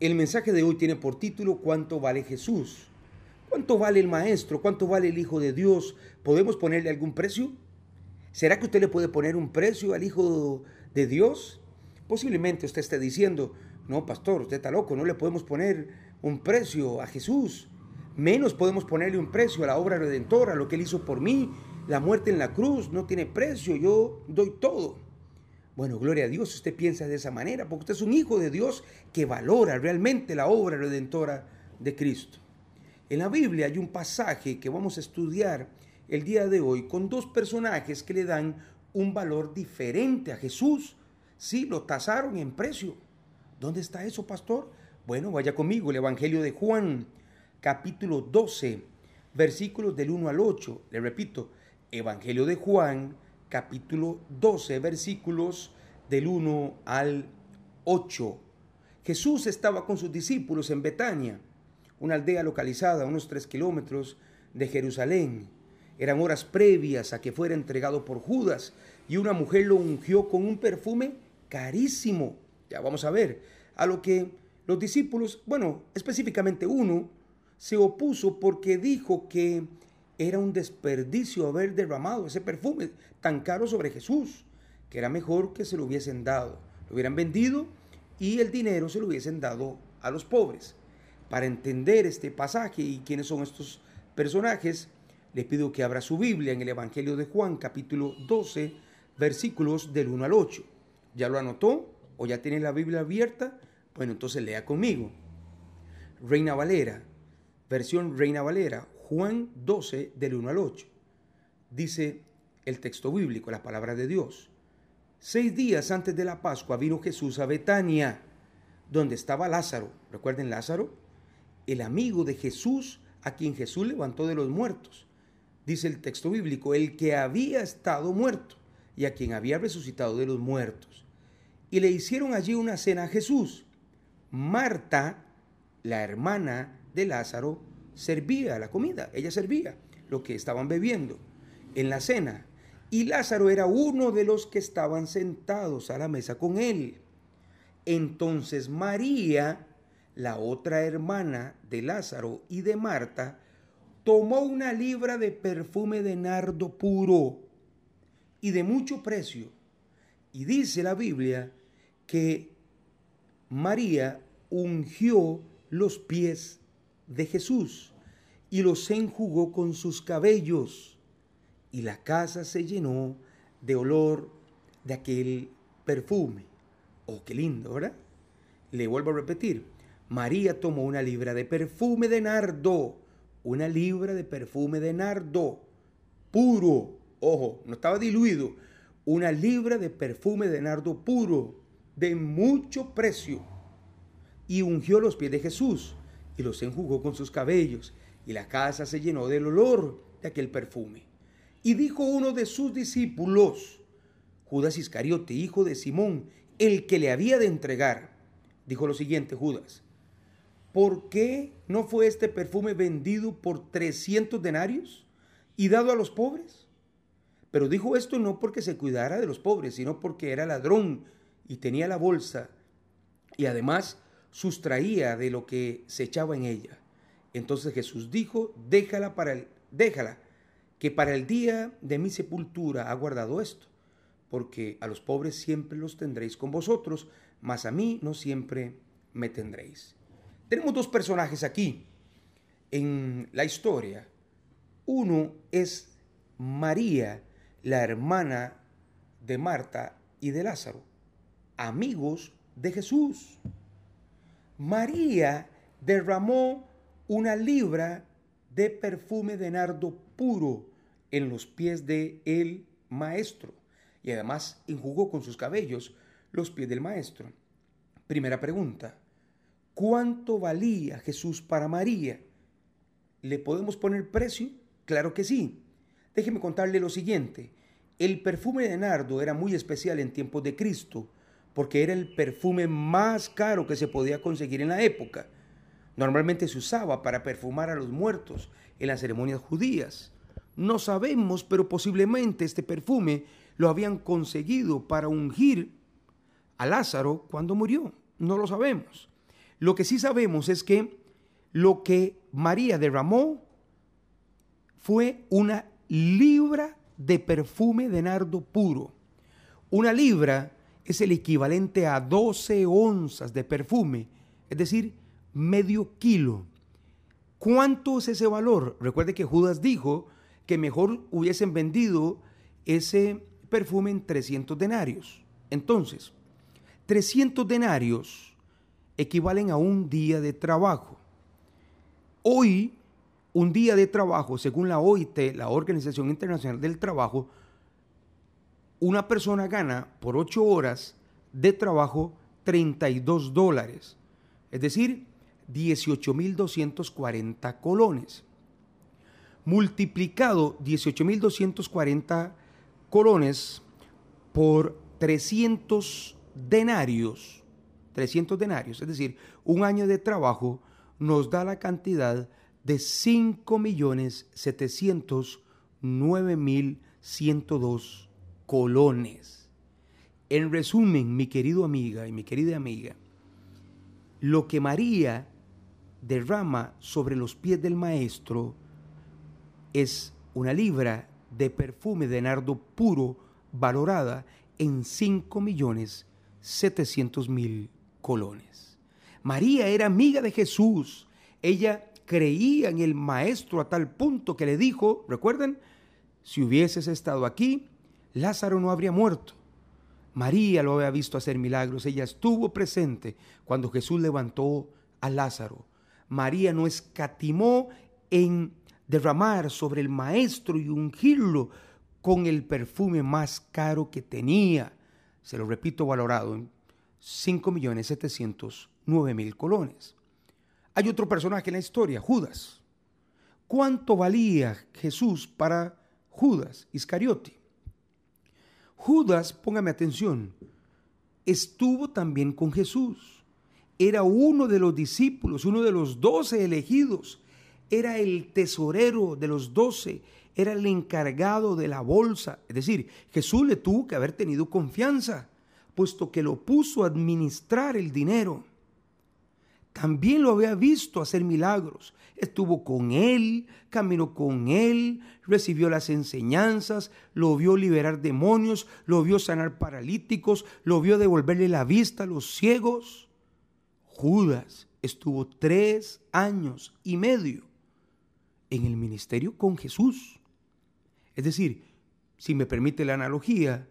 El mensaje de hoy tiene por título ¿Cuánto vale Jesús? ¿Cuánto vale el Maestro? ¿Cuánto vale el Hijo de Dios? ¿Podemos ponerle algún precio? ¿Será que usted le puede poner un precio al Hijo de Dios? Posiblemente usted esté diciendo, no, pastor, usted está loco, no le podemos poner un precio a Jesús. Menos podemos ponerle un precio a la obra redentora, a lo que Él hizo por mí. La muerte en la cruz no tiene precio, yo doy todo. Bueno, gloria a Dios, usted piensa de esa manera, porque usted es un hijo de Dios que valora realmente la obra redentora de Cristo. En la Biblia hay un pasaje que vamos a estudiar el día de hoy con dos personajes que le dan un valor diferente a Jesús. Sí, lo tasaron en precio. ¿Dónde está eso, pastor? Bueno, vaya conmigo, el Evangelio de Juan, capítulo 12, versículos del 1 al 8. Le repito, Evangelio de Juan, capítulo 12, versículos del 1 al 8. Jesús estaba con sus discípulos en Betania, una aldea localizada a unos tres kilómetros de Jerusalén. Eran horas previas a que fuera entregado por Judas y una mujer lo ungió con un perfume carísimo. Ya vamos a ver, a lo que los discípulos, bueno, específicamente uno, se opuso porque dijo que era un desperdicio haber derramado ese perfume tan caro sobre Jesús, que era mejor que se lo hubiesen dado, lo hubieran vendido y el dinero se lo hubiesen dado a los pobres. Para entender este pasaje y quiénes son estos personajes, les pido que abra su Biblia en el Evangelio de Juan, capítulo 12, versículos del 1 al 8. ¿Ya lo anotó o ya tiene la Biblia abierta? Bueno, entonces lea conmigo. Reina Valera, versión Reina Valera, Juan 12, del 1 al 8. Dice el texto bíblico, la palabra de Dios. Seis días antes de la Pascua vino Jesús a Betania, donde estaba Lázaro. ¿Recuerden Lázaro? El amigo de Jesús, a quien Jesús levantó de los muertos. Dice el texto bíblico, el que había estado muerto y a quien había resucitado de los muertos. Y le hicieron allí una cena a Jesús. Marta, la hermana de Lázaro, servía la comida, ella servía lo que estaban bebiendo en la cena. Y Lázaro era uno de los que estaban sentados a la mesa con él. Entonces María, la otra hermana de Lázaro y de Marta, tomó una libra de perfume de nardo puro y de mucho precio. Y dice la Biblia que María ungió los pies de Jesús y los enjugó con sus cabellos, y la casa se llenó de olor de aquel perfume. Oh, qué lindo, ¿verdad? Le vuelvo a repetir, María tomó una libra de perfume de nardo, una libra de perfume de nardo, puro, ojo, no estaba diluido, una libra de perfume de nardo puro, de mucho precio, y ungió los pies de Jesús y los enjugó con sus cabellos, y la casa se llenó del olor de aquel perfume. Y dijo uno de sus discípulos, Judas Iscariote, hijo de Simón, el que le había de entregar, dijo lo siguiente Judas, ¿por qué no fue este perfume vendido por 300 denarios y dado a los pobres? Pero dijo esto no porque se cuidara de los pobres, sino porque era ladrón y tenía la bolsa y además sustraía de lo que se echaba en ella. Entonces Jesús dijo, déjala para el, déjala, que para el día de mi sepultura ha guardado esto, porque a los pobres siempre los tendréis con vosotros, mas a mí no siempre me tendréis. Tenemos dos personajes aquí en la historia. Uno es María, la hermana de Marta y de Lázaro, amigos de Jesús. María derramó una libra de perfume de nardo puro en los pies de el maestro y además enjugó con sus cabellos los pies del maestro. Primera pregunta, ¿cuánto valía Jesús para María? ¿Le podemos poner precio? Claro que sí. Déjeme contarle lo siguiente. El perfume de nardo era muy especial en tiempos de Cristo porque era el perfume más caro que se podía conseguir en la época. Normalmente se usaba para perfumar a los muertos en las ceremonias judías. No sabemos, pero posiblemente este perfume lo habían conseguido para ungir a Lázaro cuando murió. No lo sabemos. Lo que sí sabemos es que lo que María derramó fue una libra de perfume de nardo puro. Una libra es el equivalente a 12 onzas de perfume, es decir, medio kilo. ¿Cuánto es ese valor? Recuerde que Judas dijo que mejor hubiesen vendido ese perfume en 300 denarios. Entonces, 300 denarios equivalen a un día de trabajo. Hoy, un día de trabajo, según la OIT, la Organización Internacional del Trabajo, una persona gana por 8 horas de trabajo 32 dólares, es decir, 18.240 colones. Multiplicado 18.240 colones por 300 denarios, 300 denarios, es decir, un año de trabajo nos da la cantidad de 5.709.102 colones. En resumen, mi querido amiga y mi querida amiga, lo que María derrama sobre los pies del maestro es una libra de perfume de nardo puro valorada en 5 millones 700 mil colones. María era amiga de Jesús. Ella creía en el maestro a tal punto que le dijo, recuerden, si hubieses estado aquí, Lázaro no habría muerto. María lo había visto hacer milagros. Ella estuvo presente cuando Jesús levantó a Lázaro. María no escatimó en derramar sobre el maestro y ungirlo con el perfume más caro que tenía. Se lo repito, valorado en 5.709.000 colones. Hay otro personaje en la historia, Judas. ¿Cuánto valía Jesús para Judas Iscariote? Judas, póngame atención, estuvo también con Jesús. Era uno de los discípulos, uno de los doce elegidos. Era el tesorero de los doce era el encargado de la bolsa. Es decir, Jesús le tuvo que haber tenido confianza, puesto que lo puso a administrar el dinero. También lo había visto hacer milagros. Estuvo con él, caminó con él, recibió las enseñanzas, lo vio liberar demonios, lo vio sanar paralíticos, lo vio devolverle la vista a los ciegos. Judas estuvo tres años y medio en el ministerio con Jesús. Es decir, si me permite la analogía,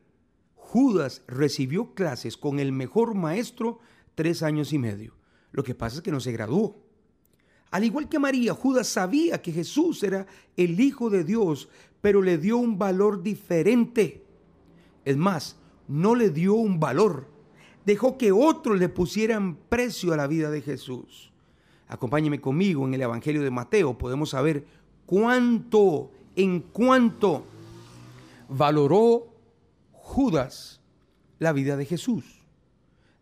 Judas recibió clases con el mejor maestro tres años y medio. Lo que pasa es que no se graduó. Al igual que María, Judas sabía que Jesús era el Hijo de Dios, pero le dio un valor diferente. Es más, no le dio un valor. Dejó que otros le pusieran precio a la vida de Jesús. Acompáñeme conmigo en el Evangelio de Mateo. Podemos saber cuánto en cuanto valoró Judas la vida de Jesús.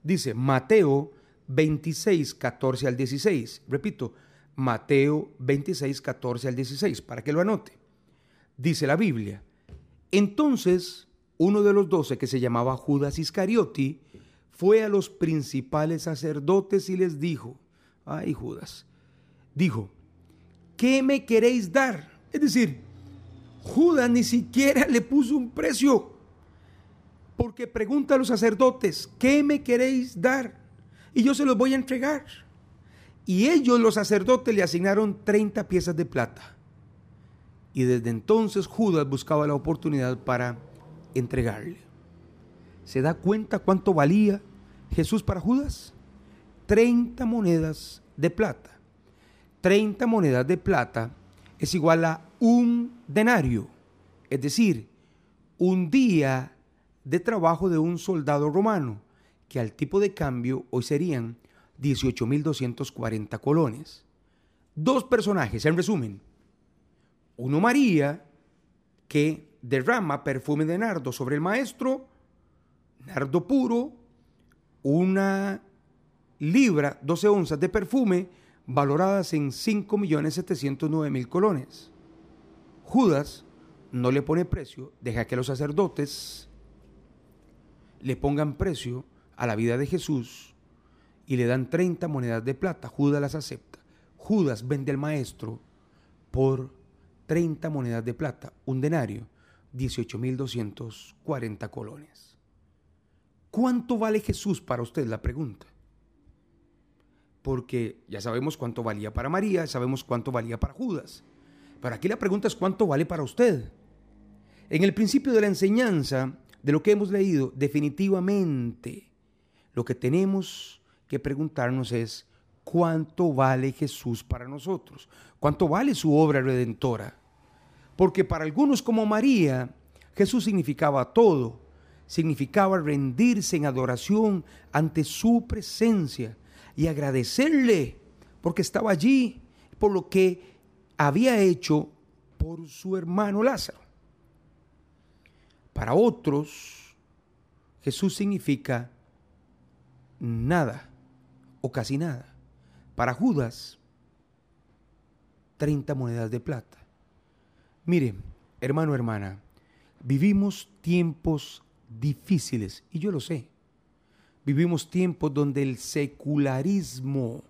Dice Mateo 26, 14 al 16. Repito, Mateo 26, 14 al 16, para que lo anote. Dice la Biblia. Entonces, uno de los doce, que se llamaba Judas Iscarioti, fue a los principales sacerdotes y les dijo, ay Judas, dijo, ¿qué me queréis dar? Es decir, Judas ni siquiera le puso un precio. Porque pregunta a los sacerdotes, ¿qué me queréis dar? Y yo se los voy a entregar. Y ellos, los sacerdotes, le asignaron 30 piezas de plata. Y desde entonces Judas buscaba la oportunidad para entregarle. ¿Se da cuenta cuánto valía Jesús para Judas? 30 monedas de plata. 30 monedas de plata es igual a un denario, es decir, un día de trabajo de un soldado romano, que al tipo de cambio hoy serían 18.240 colones. Dos personajes, en resumen. Uno María, que derrama perfume de nardo sobre el maestro, nardo puro, una libra, 12 onzas de perfume, valoradas en 5.709.000 colones. Judas no le pone precio, deja que los sacerdotes le pongan precio a la vida de Jesús y le dan 30 monedas de plata. Judas las acepta. Judas vende al maestro por 30 monedas de plata, un denario, 18.240 colones. ¿Cuánto vale Jesús para usted? La pregunta. Porque ya sabemos cuánto valía para María, sabemos cuánto valía para Judas. Pero aquí la pregunta es cuánto vale para usted. En el principio de la enseñanza, de lo que hemos leído, definitivamente lo que tenemos que preguntarnos es cuánto vale Jesús para nosotros, cuánto vale su obra redentora. Porque para algunos como María, Jesús significaba todo, significaba rendirse en adoración ante su presencia y agradecerle porque estaba allí, por lo que había hecho por su hermano Lázaro. Para otros, Jesús significa nada o casi nada. Para Judas, 30 monedas de plata. Mire, hermano, hermana, vivimos tiempos difíciles y yo lo sé. Vivimos tiempos donde el secularismo,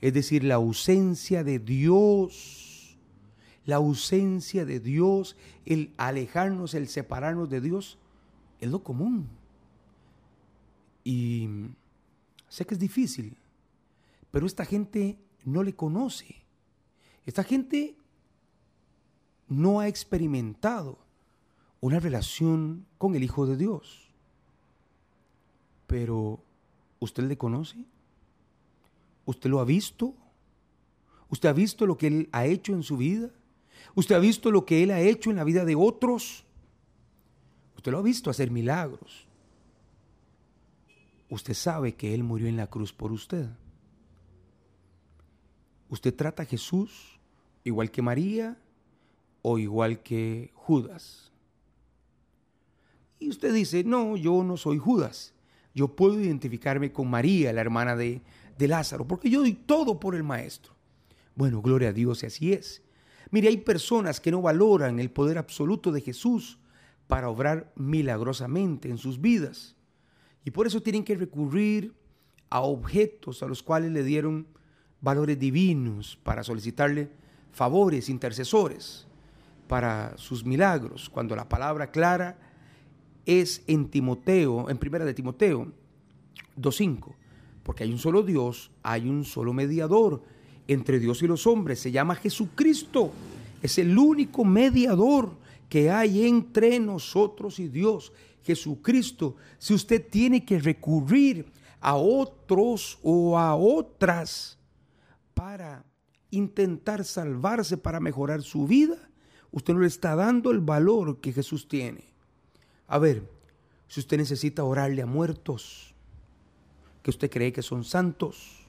es decir, la ausencia de Dios, la ausencia de Dios, el alejarnos, el separarnos de Dios, es lo común. Y sé que es difícil, pero esta gente no le conoce. Esta gente no ha experimentado una relación con el Hijo de Dios. Pero, ¿usted le conoce? ¿Usted lo ha visto? ¿Usted ha visto lo que Él ha hecho en su vida? Usted ha visto lo que Él ha hecho en la vida de otros. Usted lo ha visto hacer milagros. Usted sabe que Él murió en la cruz por usted. Usted trata a Jesús igual que María o igual que Judas. Y usted dice, no, yo no soy Judas. Yo puedo identificarme con María, la hermana de, de Lázaro, porque yo doy todo por el Maestro. Bueno, gloria a Dios, y así es. Mire, hay personas que no valoran el poder absoluto de Jesús para obrar milagrosamente en sus vidas. Y por eso tienen que recurrir a objetos a los cuales le dieron valores divinos para solicitarle favores intercesores para sus milagros, cuando la palabra clara es en Timoteo, en primera de Timoteo 2.5, porque hay un solo Dios, hay un solo mediador entre Dios y los hombres. Se llama Jesucristo. Es el único mediador que hay entre nosotros y Dios. Jesucristo. Si usted tiene que recurrir a otros o a otras para intentar salvarse, para mejorar su vida, usted no le está dando el valor que Jesús tiene. A ver, si usted necesita orarle a muertos, que usted cree que son santos,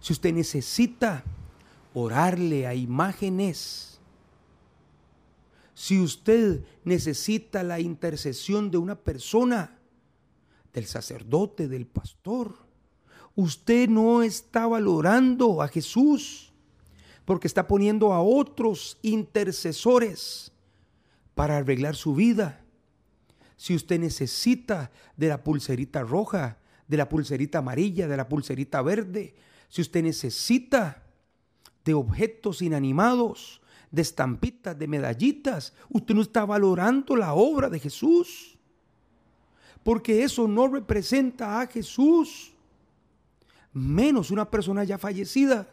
si usted necesita orarle a imágenes, si usted necesita la intercesión de una persona, del sacerdote, del pastor, usted no está valorando a Jesús porque está poniendo a otros intercesores para arreglar su vida. Si usted necesita de la pulserita roja, de la pulserita amarilla, de la pulserita verde, si usted necesita de objetos inanimados, de estampitas, de medallitas, usted no está valorando la obra de Jesús. Porque eso no representa a Jesús. Menos una persona ya fallecida.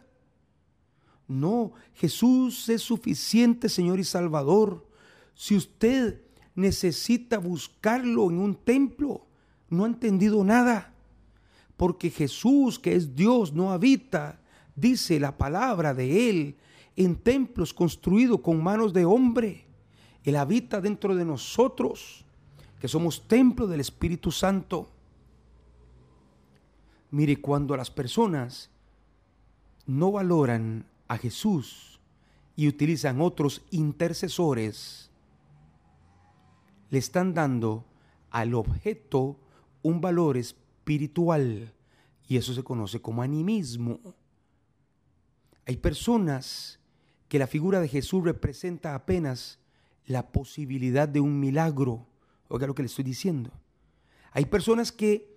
No, Jesús es suficiente, Señor y Salvador. Si usted necesita buscarlo en un templo, no ha entendido nada porque Jesús, que es Dios, no habita, dice la palabra de Él, en templos construidos con manos de hombre. Él habita dentro de nosotros, que somos templo del Espíritu Santo. Mire, cuando las personas no valoran a Jesús y utilizan otros intercesores, le están dando al objeto un valor espiritual y eso se conoce como animismo. Hay personas que la figura de Jesús representa apenas la posibilidad de un milagro. Oiga lo que le estoy diciendo. Hay personas que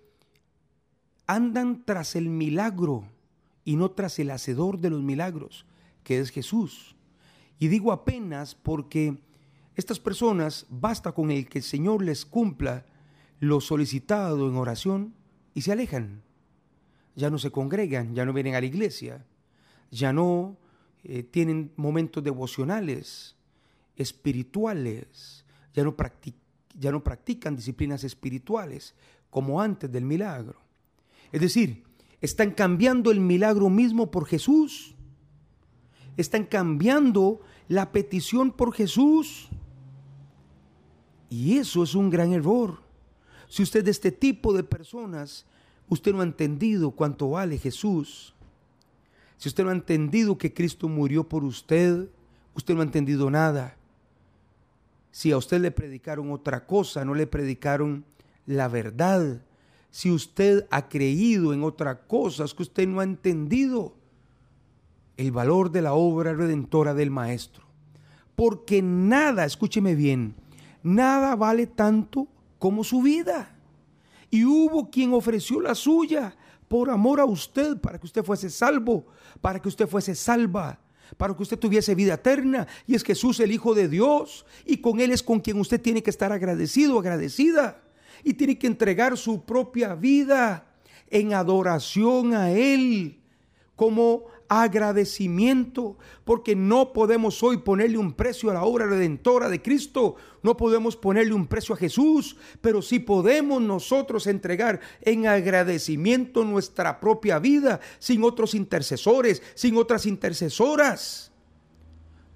andan tras el milagro y no tras el hacedor de los milagros, que es Jesús. Y digo apenas porque estas personas basta con el que el Señor les cumpla lo solicitado en oración y se alejan. Ya no se congregan, ya no vienen a la iglesia, ya no eh, tienen momentos devocionales, espirituales, ya no, ya no practican disciplinas espirituales como antes del milagro. Es decir, están cambiando el milagro mismo por Jesús. Están cambiando la petición por Jesús. Y eso es un gran error. Si usted de este tipo de personas, usted no ha entendido cuánto vale Jesús. Si usted no ha entendido que Cristo murió por usted, usted no ha entendido nada. Si a usted le predicaron otra cosa, no le predicaron la verdad. Si usted ha creído en otra cosa, es que usted no ha entendido el valor de la obra redentora del Maestro. Porque nada, escúcheme bien, nada vale tanto como su vida. Y hubo quien ofreció la suya por amor a usted, para que usted fuese salvo, para que usted fuese salva, para que usted tuviese vida eterna. Y es Jesús el Hijo de Dios, y con Él es con quien usted tiene que estar agradecido, agradecida, y tiene que entregar su propia vida en adoración a Él, como agradecimiento, porque no podemos hoy ponerle un precio a la obra redentora de Cristo, no podemos ponerle un precio a Jesús, pero sí podemos nosotros entregar en agradecimiento nuestra propia vida, sin otros intercesores, sin otras intercesoras.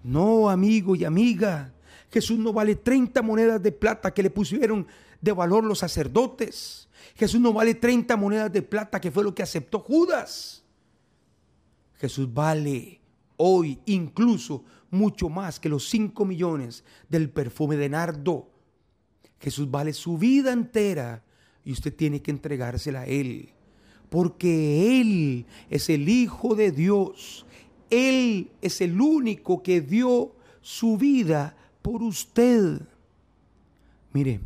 No, amigo y amiga, Jesús no vale 30 monedas de plata que le pusieron de valor los sacerdotes. Jesús no vale 30 monedas de plata que fue lo que aceptó Judas. Jesús vale hoy incluso mucho más que los 5 millones del perfume de nardo. Jesús vale su vida entera y usted tiene que entregársela a Él. Porque Él es el Hijo de Dios. Él es el único que dio su vida por usted. Mire,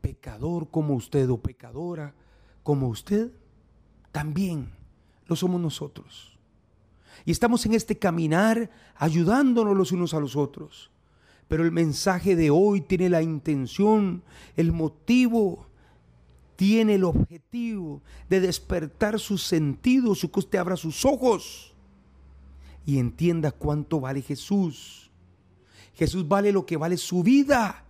pecador como usted o pecadora como usted, también lo somos nosotros. Y estamos en este caminar ayudándonos los unos a los otros. Pero el mensaje de hoy tiene la intención, el motivo, tiene el objetivo de despertar sus sentidos, que usted abra sus ojos y entienda cuánto vale Jesús. Jesús vale lo que vale su vida.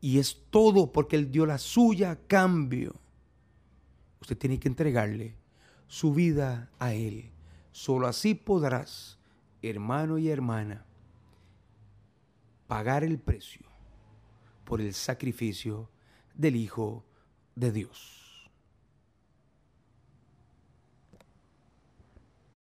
Y es todo porque Él dio la suya a cambio. Usted tiene que entregarle su vida a Él. Solo así podrás, hermano y hermana, pagar el precio por el sacrificio del Hijo de Dios.